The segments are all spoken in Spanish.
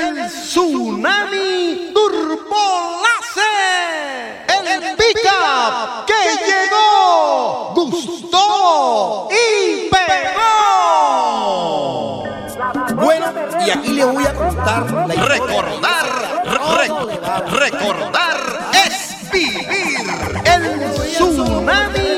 el tsunami turbolace, el pica que llegó, gustó y pegó. Bueno, y aquí le voy a contar la Recordar, re- recordar es vivir. El tsunami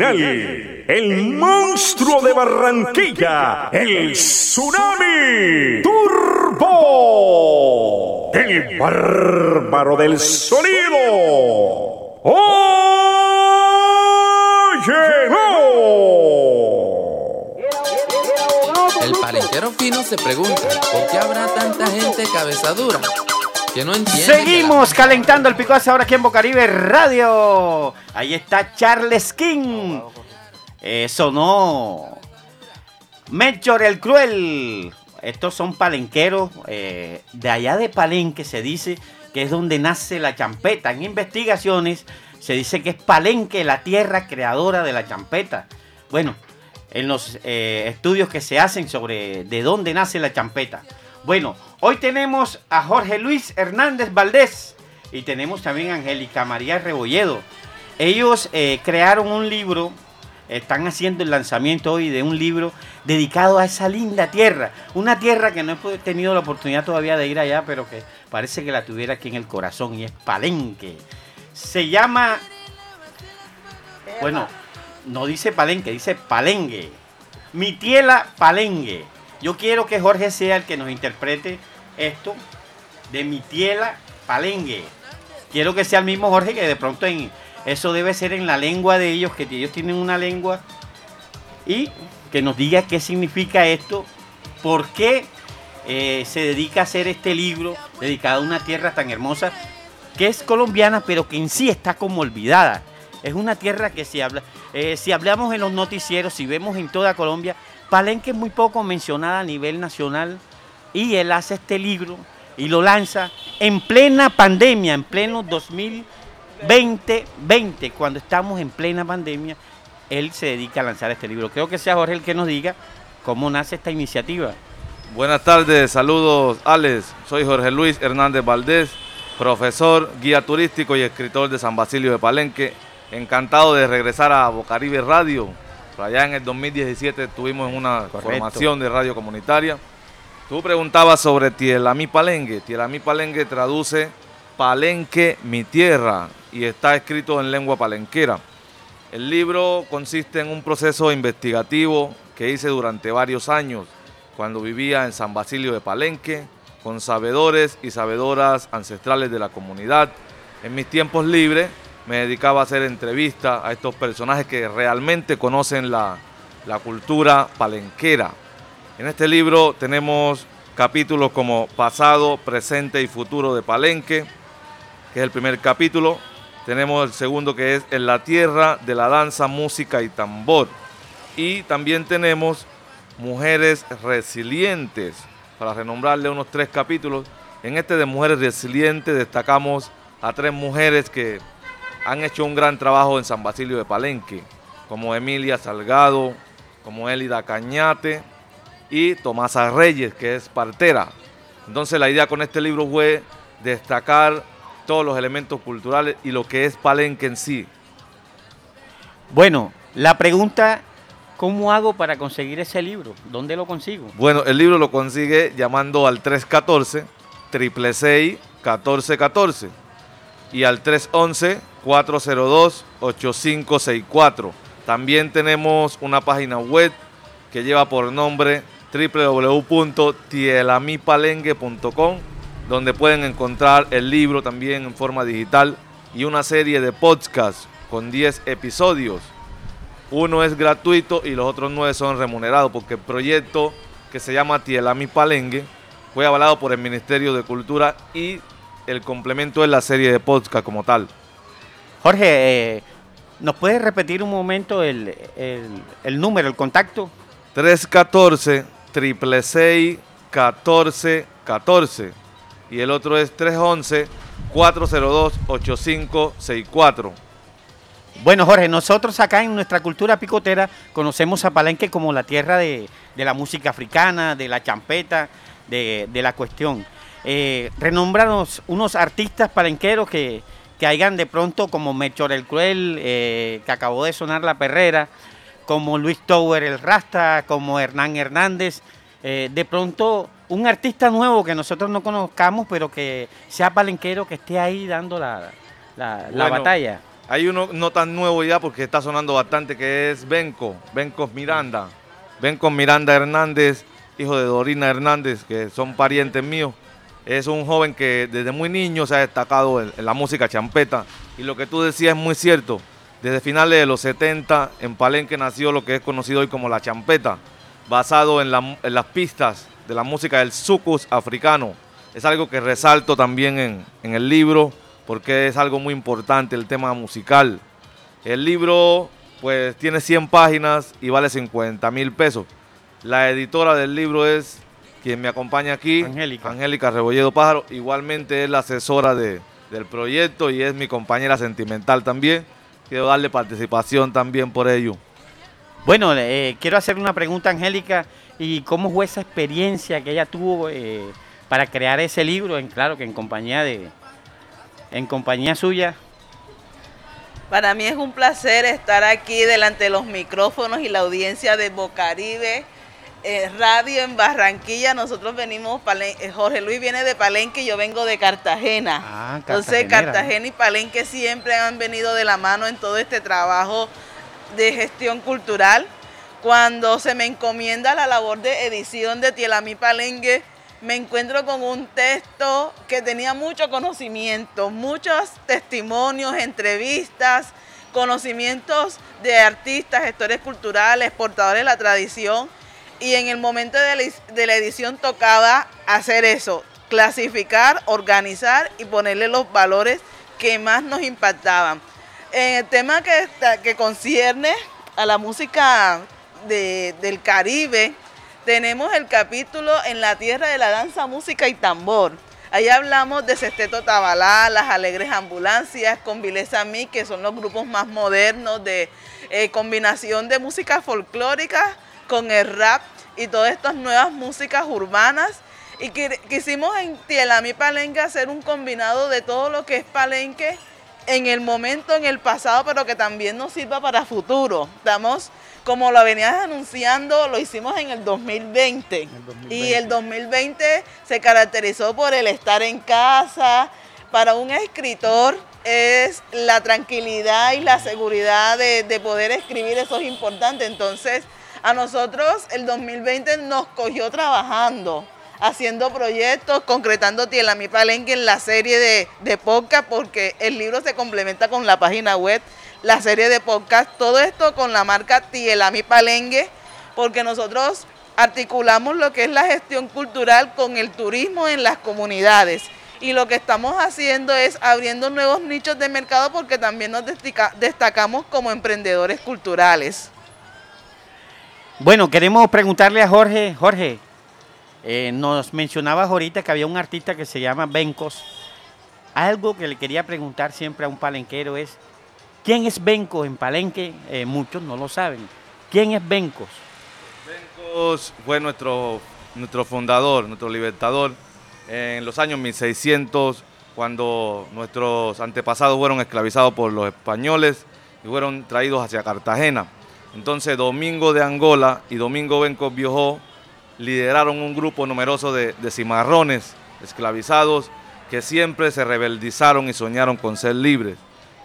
el monstruo de Barranquilla, el tsunami turbo, el bárbaro del sonido. ¡Óyelo! El palenquero fino se pregunta, ¿por qué habrá tanta gente cabezadura? Que no entiende. que Seguimos calentando el picoazo ahora aquí en Bocaribe Radio. Ahí está Charles King. Eh, sonó Melchor el Cruel. Estos son palenqueros eh, de allá de Palenque, se dice que es donde nace la champeta. En investigaciones se dice que es Palenque la tierra creadora de la champeta. Bueno, en los eh, estudios que se hacen sobre de dónde nace la champeta. Bueno, hoy tenemos a Jorge Luis Hernández Valdés y tenemos también a Angélica María Rebolledo. Ellos eh, crearon un libro, están haciendo el lanzamiento hoy de un libro dedicado a esa linda tierra. Una tierra que no he tenido la oportunidad todavía de ir allá, pero que parece que la tuviera aquí en el corazón y es Palenque. Se llama, bueno, no dice palenque, dice palengue. Mi tiela palengue. Yo quiero que Jorge sea el que nos interprete esto de mi tiela palengue. Quiero que sea el mismo Jorge que de pronto en eso debe ser en la lengua de ellos, que ellos tienen una lengua y que nos diga qué significa esto, por qué eh, se dedica a hacer este libro dedicado a una tierra tan hermosa que es colombiana, pero que en sí está como olvidada. Es una tierra que si, habla, eh, si hablamos en los noticieros, si vemos en toda Colombia, Palenque es muy poco mencionada a nivel nacional y él hace este libro y lo lanza en plena pandemia, en pleno 2020, cuando estamos en plena pandemia, él se dedica a lanzar este libro. Creo que sea Jorge el que nos diga cómo nace esta iniciativa. Buenas tardes, saludos Alex, soy Jorge Luis Hernández Valdés, profesor, guía turístico y escritor de San Basilio de Palenque. Encantado de regresar a Bocaribe Radio. Por allá en el 2017 tuvimos una formación de radio comunitaria. Tú preguntabas sobre Tielamí Palenque. Tielamí Palenque traduce Palenque, mi tierra, y está escrito en lengua palenquera. El libro consiste en un proceso investigativo que hice durante varios años, cuando vivía en San Basilio de Palenque, con sabedores y sabedoras ancestrales de la comunidad. En mis tiempos libres me dedicaba a hacer entrevistas a estos personajes que realmente conocen la, la cultura palenquera. En este libro tenemos capítulos como pasado, presente y futuro de Palenque, que es el primer capítulo. Tenemos el segundo que es En la tierra de la danza, música y tambor. Y también tenemos Mujeres Resilientes, para renombrarle unos tres capítulos. En este de Mujeres Resilientes destacamos a tres mujeres que han hecho un gran trabajo en San Basilio de Palenque, como Emilia Salgado, como Elida Cañate y Tomasa Reyes, que es partera. Entonces la idea con este libro fue destacar todos los elementos culturales y lo que es Palenque en sí. Bueno, la pregunta, ¿cómo hago para conseguir ese libro? ¿Dónde lo consigo? Bueno, el libro lo consigue llamando al 314 666 1414 y al 311 402 8564. También tenemos una página web que lleva por nombre www.tielamipalengue.com donde pueden encontrar el libro también en forma digital y una serie de podcasts con 10 episodios. Uno es gratuito y los otros 9 son remunerados porque el proyecto que se llama Tielami Palengue fue avalado por el Ministerio de Cultura y el complemento es la serie de podcast como tal. Jorge, eh, ¿nos puedes repetir un momento el, el, el número, el contacto? 314 666 1414 y el otro es 311-402-8564. Bueno, Jorge, nosotros acá en nuestra cultura picotera conocemos a Palenque como la tierra de, de la música africana, de la champeta, de, de la cuestión. Eh, renombranos unos artistas palenqueros que, que hayan de pronto como Melchor el Cruel, eh, que acabó de sonar La Perrera, como Luis Tower el Rasta, como Hernán Hernández, eh, de pronto un artista nuevo que nosotros no conozcamos, pero que sea palenquero, que esté ahí dando la, la, batalla. Hay uno no tan nuevo ya porque está sonando bastante que es Benco, Benco Miranda. Benco Miranda Hernández, hijo de Dorina Hernández, que son parientes míos. Es un joven que desde muy niño se ha destacado en, la música champeta. Y lo que tú decías es muy cierto. Desde finales de los 70 en Palenque nació lo que es conocido hoy como la champeta, basado en las pistas de la música del sucus africano. Es algo que resalto también en, en el libro porque es algo muy importante el tema musical. El libro pues tiene 100 páginas y vale 50 mil pesos. La editora del libro es quien me acompaña aquí, Angélica. Angélica Rebolledo Pájaro. Igualmente es la asesora de- del proyecto y es mi compañera sentimental también. Quiero darle participación también por ello. Bueno, eh, quiero hacer una pregunta, Angélica, y cómo fue esa experiencia que ella tuvo eh, para crear ese libro, en claro que en compañía de, en compañía suya. Para mí es un placer estar aquí delante de los micrófonos y la audiencia de Bocaribe eh, Radio en Barranquilla. Nosotros venimos, Palen- eh, Jorge Luis viene de Palenque y yo vengo de Cartagena. Ah, Entonces Cartagena y Palenque siempre han venido de la mano en todo este trabajo de gestión cultural. Cuando se me encomienda la labor de edición de Tielamí Palenque, me encuentro con un texto que tenía mucho conocimiento, muchos testimonios, entrevistas, conocimientos de artistas, gestores culturales, portadores de la tradición. Y en el momento de la, edición tocaba hacer eso, clasificar, organizar y ponerle los valores que más nos impactaban. En el tema que, que concierne a la música de, del Caribe, tenemos el capítulo en la tierra de la danza, música y tambor. Ahí hablamos de Sesteto Tabalá, las Alegres Ambulancias, con Vilesa Mí, que son los grupos más modernos de eh, combinación de música folclórica con el rap y todas estas nuevas músicas urbanas. Y quisimos en Tielami Palenque hacer un combinado de todo lo que es Palenque en el momento, en el pasado, pero que también nos sirva para futuro. Estamos como lo venías anunciando, lo hicimos en el 2020. Y el 2020 se caracterizó por el estar en casa. Para un escritor es la tranquilidad y la seguridad de, de poder escribir, eso es importante. Entonces, a nosotros el 2020 nos cogió trabajando haciendo proyectos, concretando Mi Palenque en la serie de, de podcast, porque el libro se complementa con la página web la serie de podcast, todo esto con la marca Tielami Palengue, porque nosotros articulamos lo que es la gestión cultural con el turismo en las comunidades. Y lo que estamos haciendo es abriendo nuevos nichos de mercado porque también nos destacamos como emprendedores culturales. Bueno, queremos preguntarle a Jorge, Jorge, eh, nos mencionabas ahorita que había un artista que se llama Bencos. Algo que le quería preguntar siempre a un palenquero es, ¿Quién es Bencos en Palenque? Eh, muchos no lo saben. ¿Quién es Bencos? Bencos fue nuestro, nuestro fundador, nuestro libertador en los años 1600, cuando nuestros antepasados fueron esclavizados por los españoles y fueron traídos hacia Cartagena. Entonces Domingo de Angola y Domingo Bencos Biojó lideraron un grupo numeroso de, cimarrones esclavizados que siempre se rebeldizaron y soñaron con ser libres.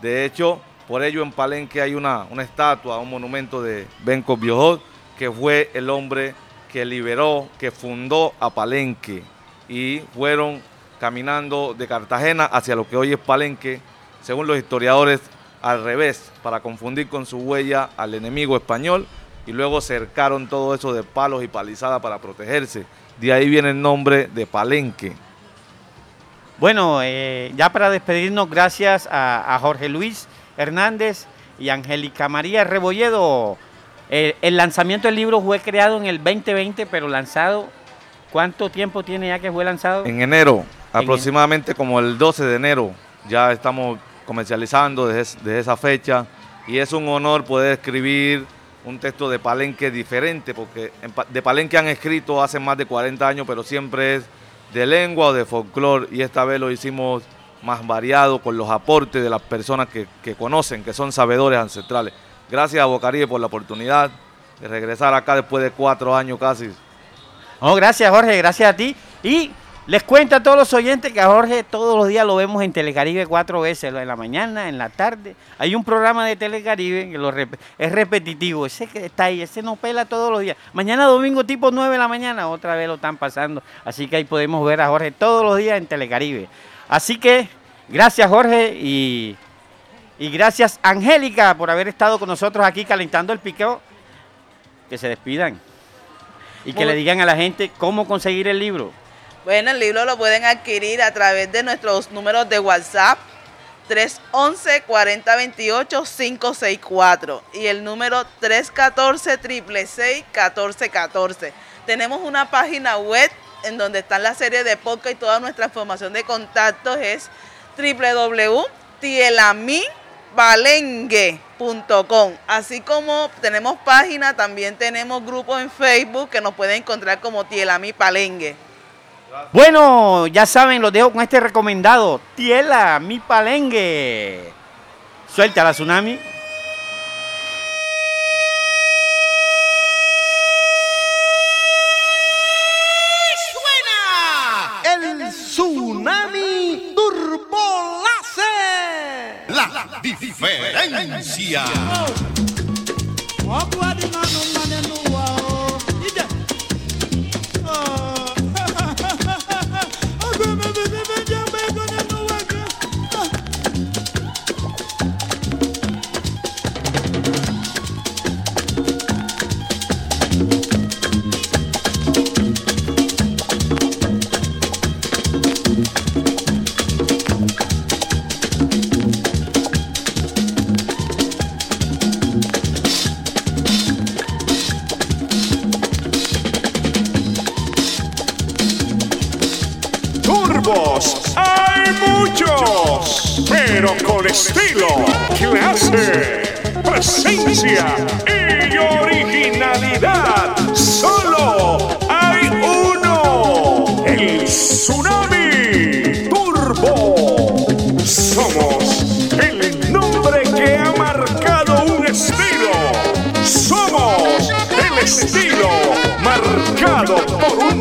De hecho, por ello en Palenque hay una, una estatua, un monumento de Benko Biojot, que fue el hombre que liberó, que fundó a Palenque. Y fueron caminando de Cartagena hacia lo que hoy es Palenque, según los historiadores, al revés, para confundir con su huella al enemigo español. Y luego cercaron todo eso de palos y palizadas para protegerse. De ahí viene el nombre de Palenque. Bueno, eh, ya para despedirnos, gracias a Jorge Luis Hernández y Angélica María Rebolledo. El, lanzamiento del libro fue creado en el 2020, pero lanzado, ¿cuánto tiempo tiene ya que fue lanzado? En enero, aproximadamente como el 12 de enero. Ya estamos comercializando desde, esa fecha y es un honor poder escribir un texto de Palenque diferente, porque de Palenque han escrito hace más de 40 años, pero siempre es de lengua o de folclore y esta vez lo hicimos más variado con los aportes de las personas que, conocen, que son sabedores ancestrales. Gracias a Bocaribe por la oportunidad de regresar acá después de cuatro años casi. Gracias Jorge, gracias a ti. Y les cuento a todos los oyentes que a Jorge todos los días lo vemos en Telecaribe cuatro veces, en la mañana, en la tarde. Hay un programa de Telecaribe que lo es repetitivo, ese que está ahí, ese no pela todos los días. Mañana domingo tipo 9 de la mañana, otra vez lo están pasando. Así que ahí podemos ver a Jorge todos los días en Telecaribe. Así que gracias Jorge y, gracias Angélica por haber estado con nosotros aquí calentando el piqueo. Que se despidan y que le digan a la gente cómo conseguir el libro. Bueno, el libro lo pueden adquirir a través de nuestros números de WhatsApp 311-4028-564 y el número 314-666-1414. Tenemos una página web en donde están la serie de podcast y toda nuestra información de contactos es www.tielamibalengue.com. Así como tenemos página, también tenemos grupos en Facebook que nos pueden encontrar como Tielami Palengue. Bueno, ya saben, los dejo con este recomendado, Tiela Mi Palengue. Suelta la tsunami. La diferencia. Pero con estilo, clase, presencia y originalidad. Solo hay uno, el Tsunami Turbo. Somos el nombre que ha marcado un estilo. Somos el estilo marcado por un